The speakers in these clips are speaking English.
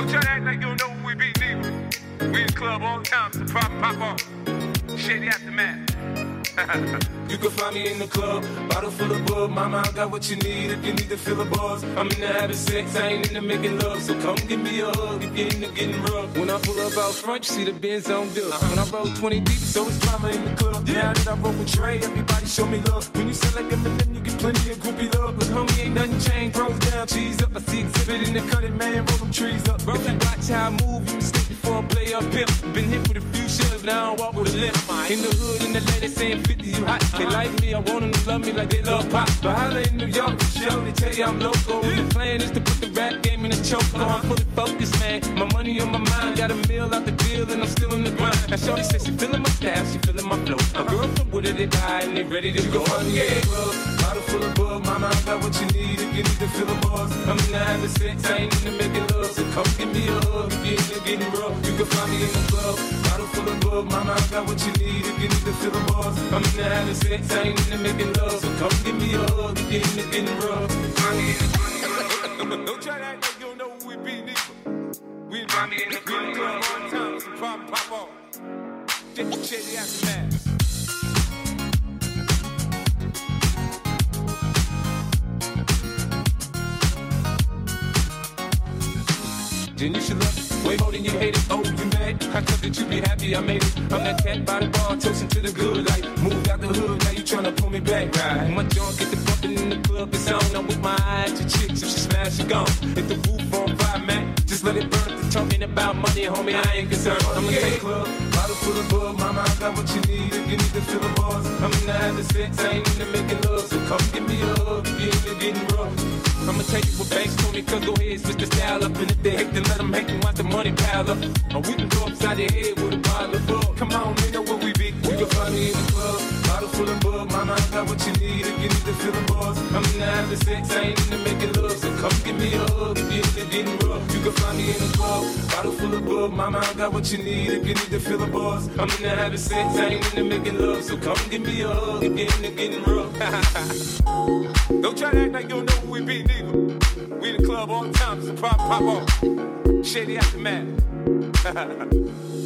Don't try to act like you don't know who we be, neither. We in the club all the time, so pop, pop off. Shady aftermath. You can find me in the club, bottle full of bub. Mama, I got what you need if you need to fill a buzz. I'm in the having sex, I ain't into making love. So come give me a hug if you're into getting rough. When I pull up out front, you see the Benz on dub. Uh-huh. When I roll 20 deep, so it's drama in the club. Now that I roll with Trey, everybody show me love. When you sell like Eminem, you get plenty of groupie love. But homie, ain't nothing changed. Pros down, cheese up. I see exhibit in the cutting, man. Roll them trees up. Bro, if you watch how I move, you mistake before I play up pimp. Been hit with a few shells, now I walk with a limp. In the hood, in the lady saying 50, you hot. They like me, I want them to love me like they love pop. But holla in New York, show they tell you I'm local. The plan is to put the rap game in a choke. I'm fully focused, man. My money on my mind, got a meal out the deal, and I'm still in the grind. Now Shorty says she feeling my style, she feeling my flow. A girl from Wooded, they buy and they ready to go. I'm yeah, club, bottle full of bug. Mama, I got what you need if you need to fill a buzz. I'm in the having sex, I ain't into making love. So come give me a hug if you're into getting rough. You can find me in the club, full of bug. Mama, I got what you need if you need to fill a buzz. I'm in the having sex, I ain't into making love. So come give me a hug if you're into getting rough. Find me in. Don't try to act like you don't know who we be, neither. We in the, the club all the time, so pop, pop off. Shady, shady aftermath. Then you should love way more than you hate it. Oh, you mad? I thought that you be happy I made it. I'm that cat by the bar, toasting to the good life. Moved out the hood, now you tryna pull me back, right? My joint get the bumping in the club, it's on. I'm with my eyes to chicks, if she smash, she gone. Hit the roof on fire, man. Just let it burn. Talking about money, homie, I ain't concerned. I'm in the club, bottle full of bug. Mama, I got what you need if you need to fill a buzz. I'm in the having sex, I ain't into making love. So come give me a hug if you're getting rough. I'ma tell you what banks me, cause go ahead, switch the style up. And if they hate, then let them money pile up. Or we can go upside the head with a bottle of bug. Come on, they know where we be. You can find me in the club, bottle full of bug. Mama, I got what you need if you need to fill a buzz. I'm in the having sex, I ain't into making love. So come give me a hug if you're getting rough. You can find me in the club, bottle full of bug. Mama, I got what you need if you need to fill a buzz. I'm in the having sex, I ain't into making love. So come give me a hug if you're into getting rough. Don't try to act like you don't know who we be, neither. We in the club all the time, so pop, pop off. Shady aftermath.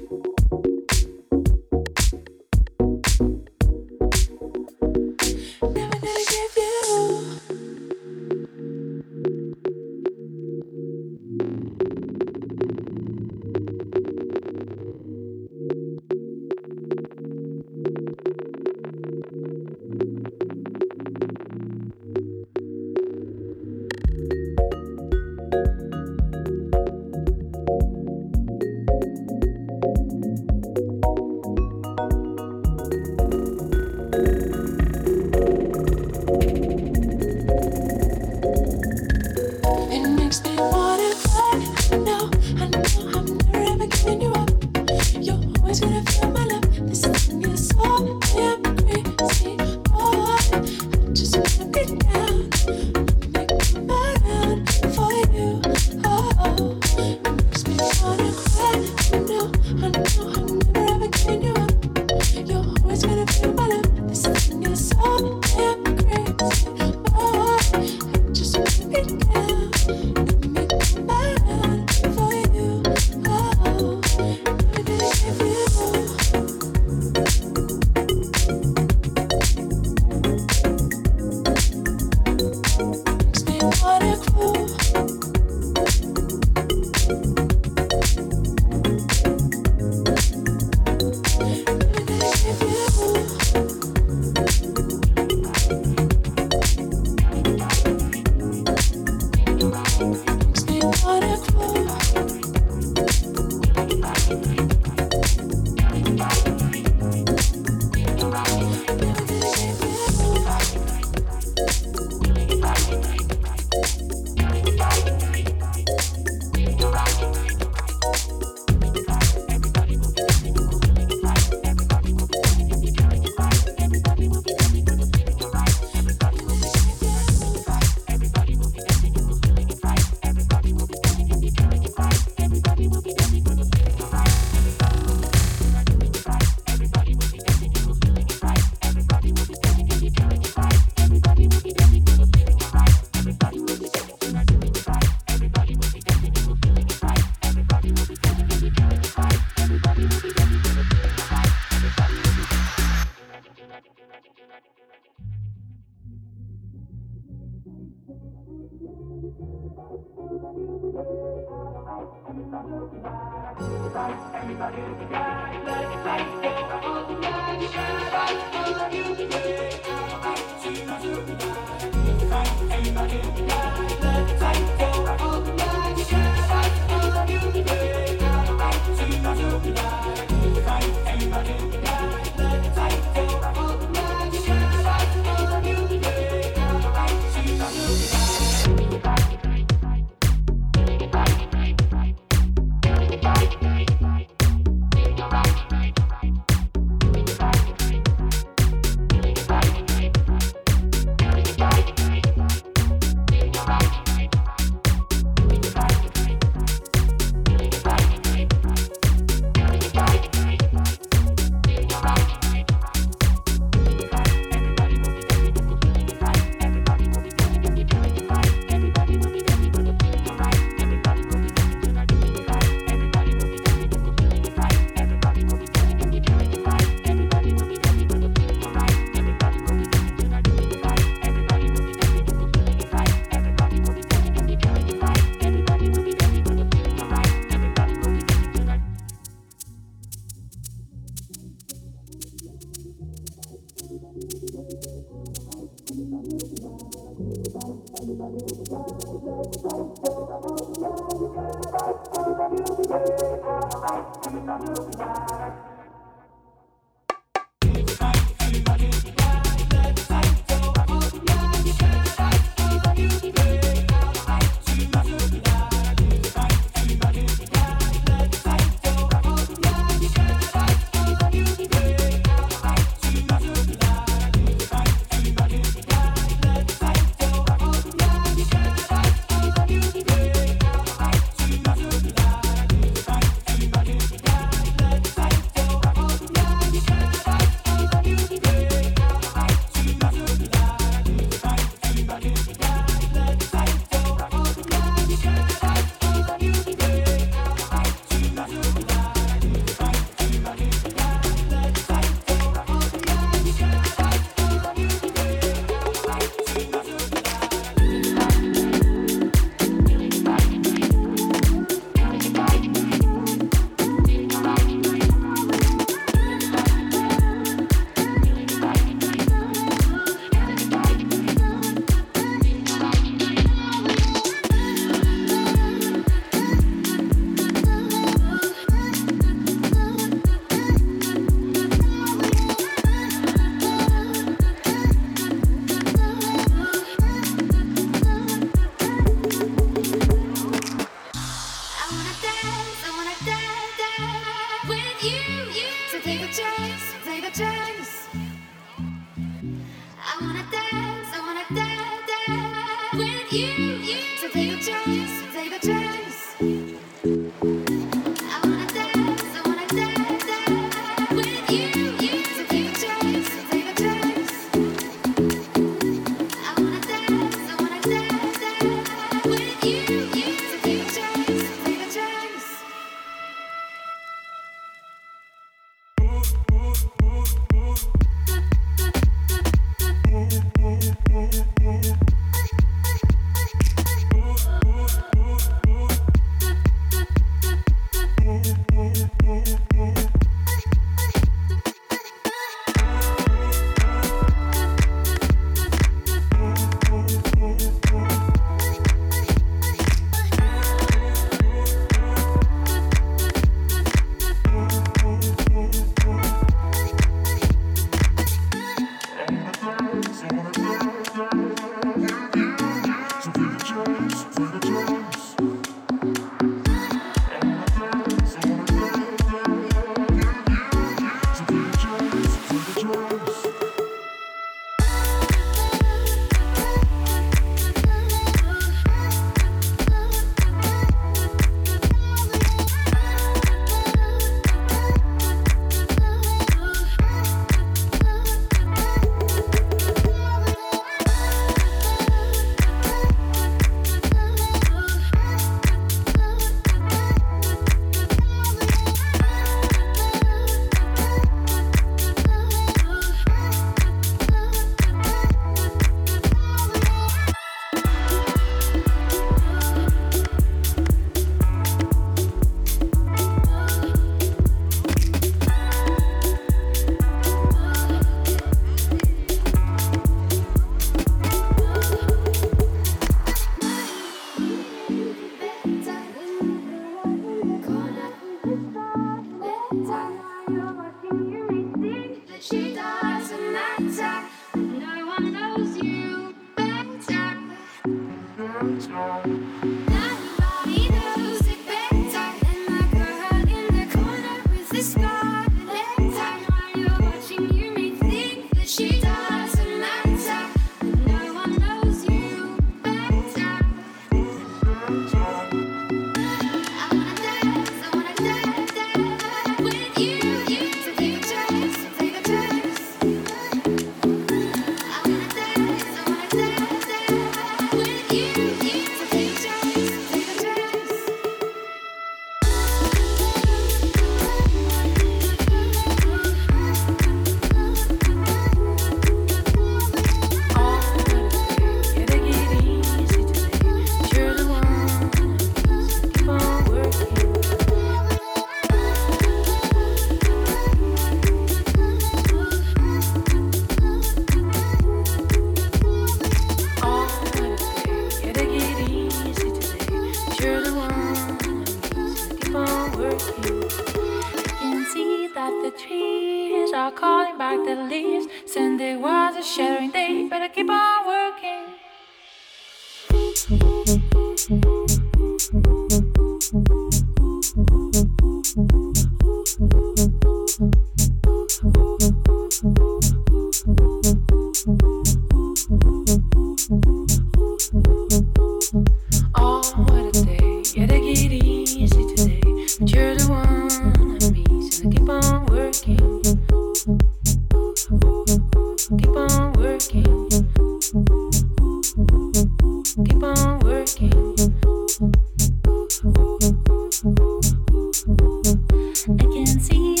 Thank you.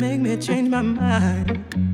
make me change my mind.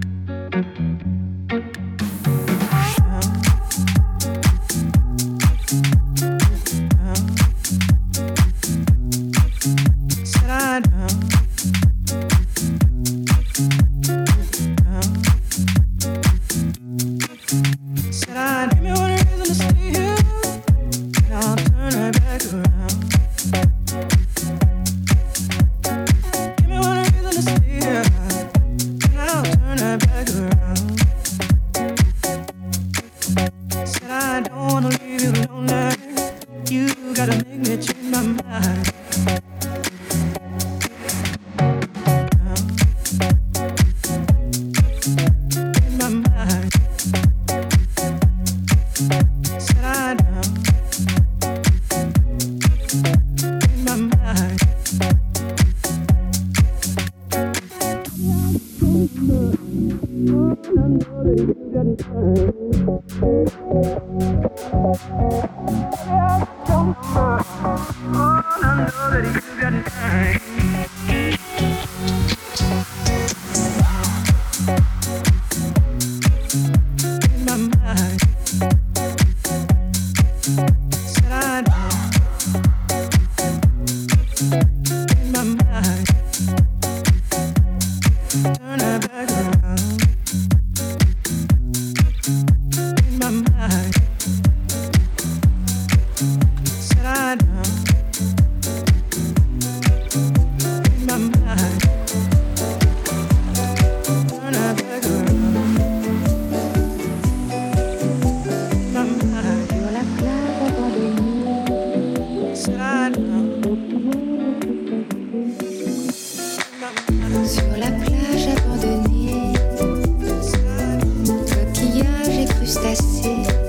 acontece.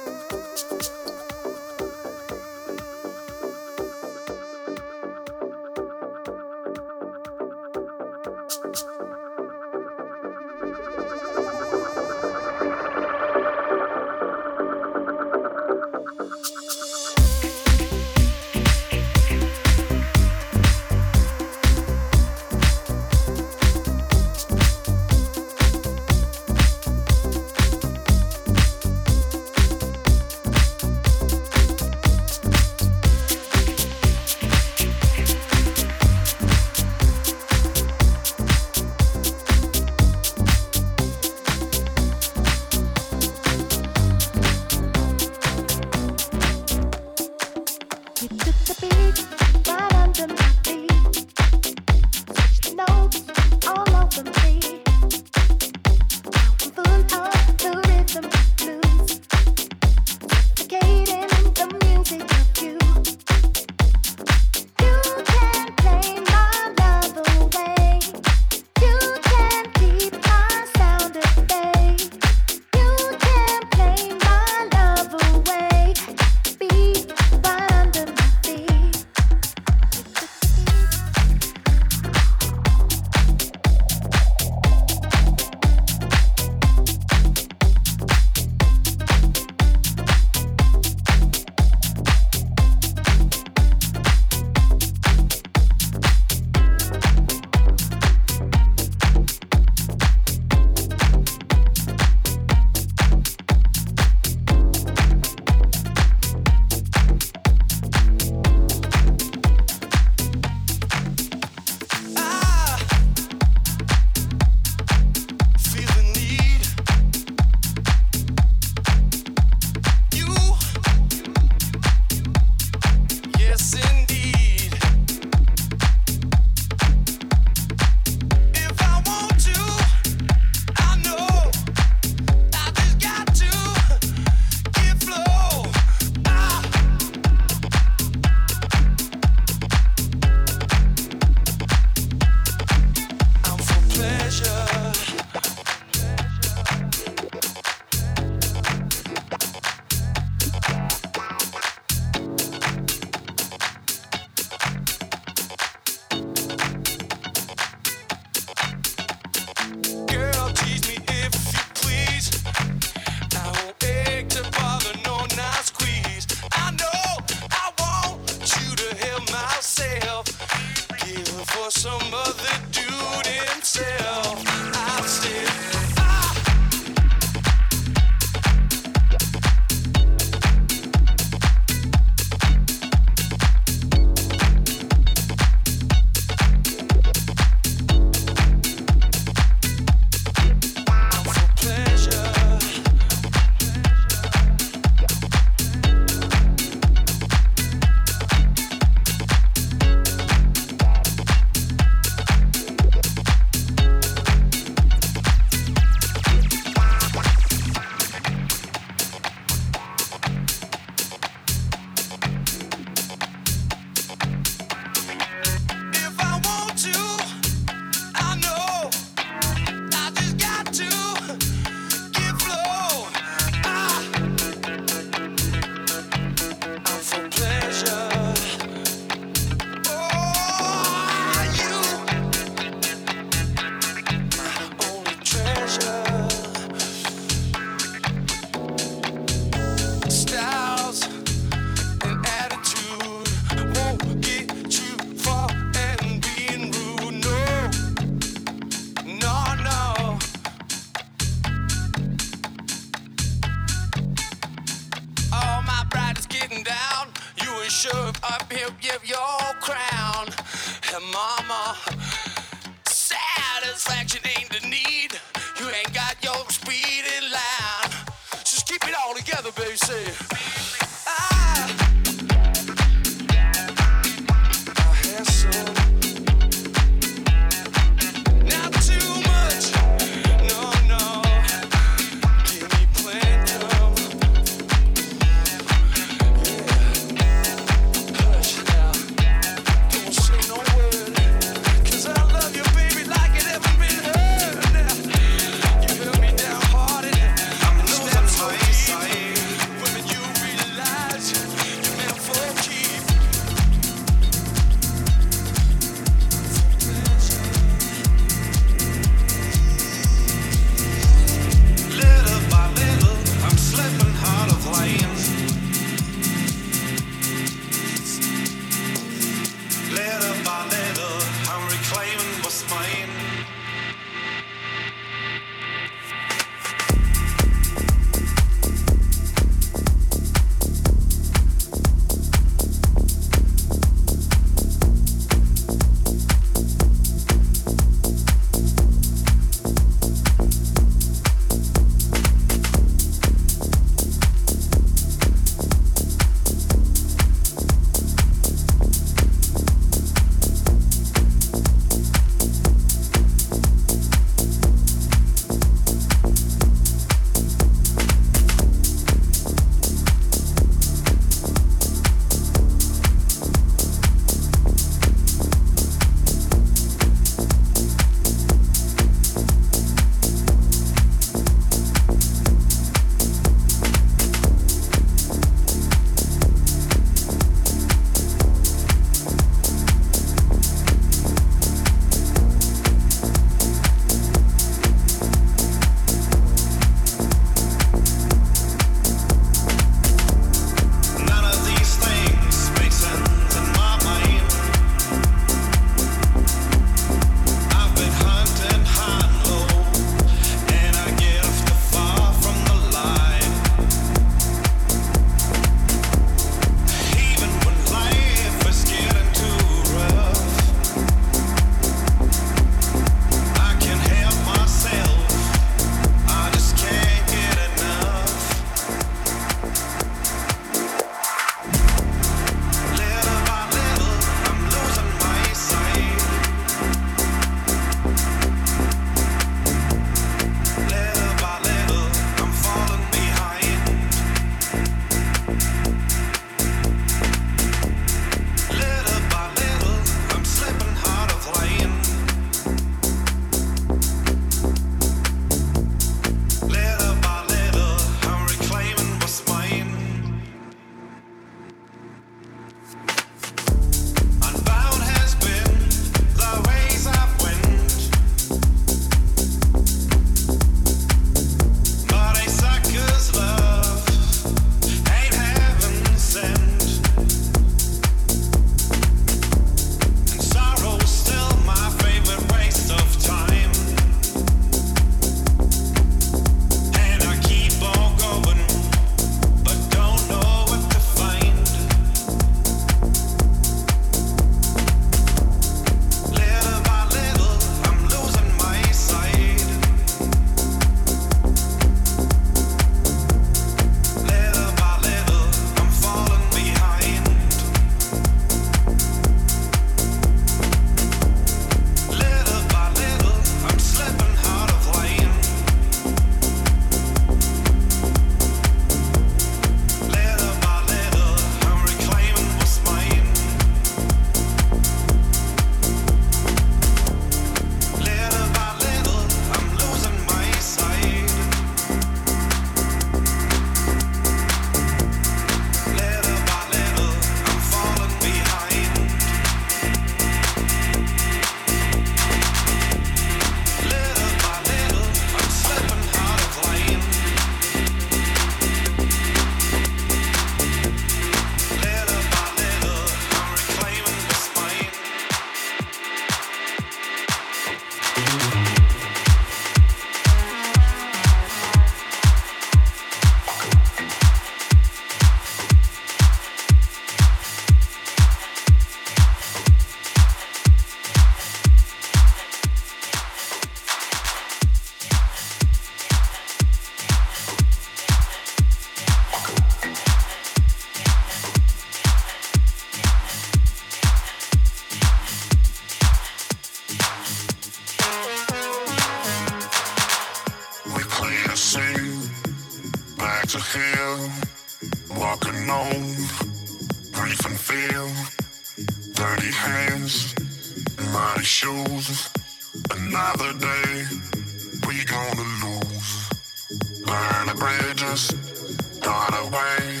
Start away.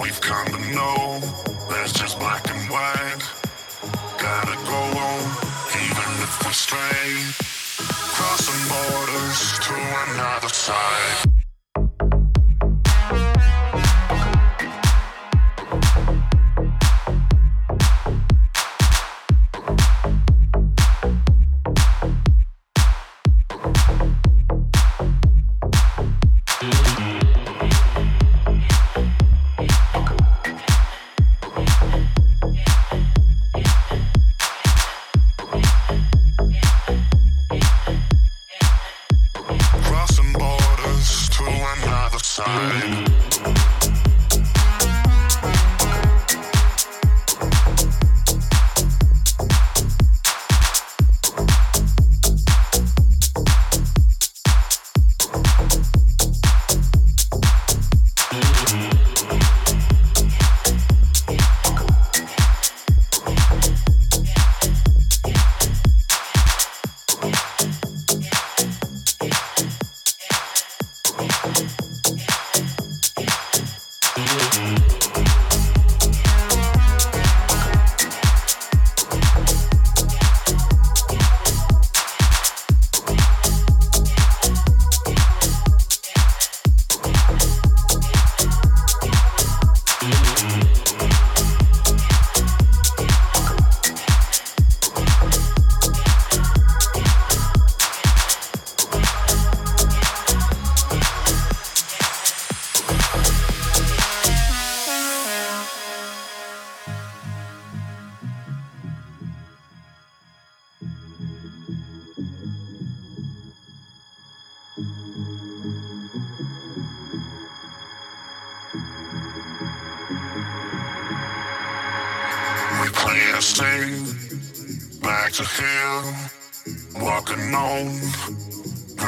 We've come to know. There's just black and white. Gotta go on. Even if we stray. Crossing borders to another side.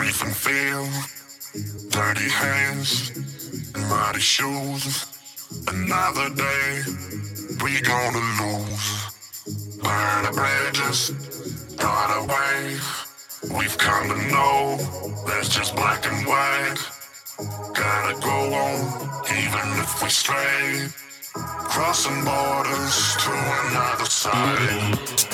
Brief and feel, dirty hands, muddy shoes. Another day, we gonna lose. Burn the bridges, start away. We've come to know there's just black and white. Gotta go on, even if we stray. Crossing borders to another side.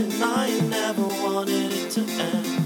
And I never wanted it to end.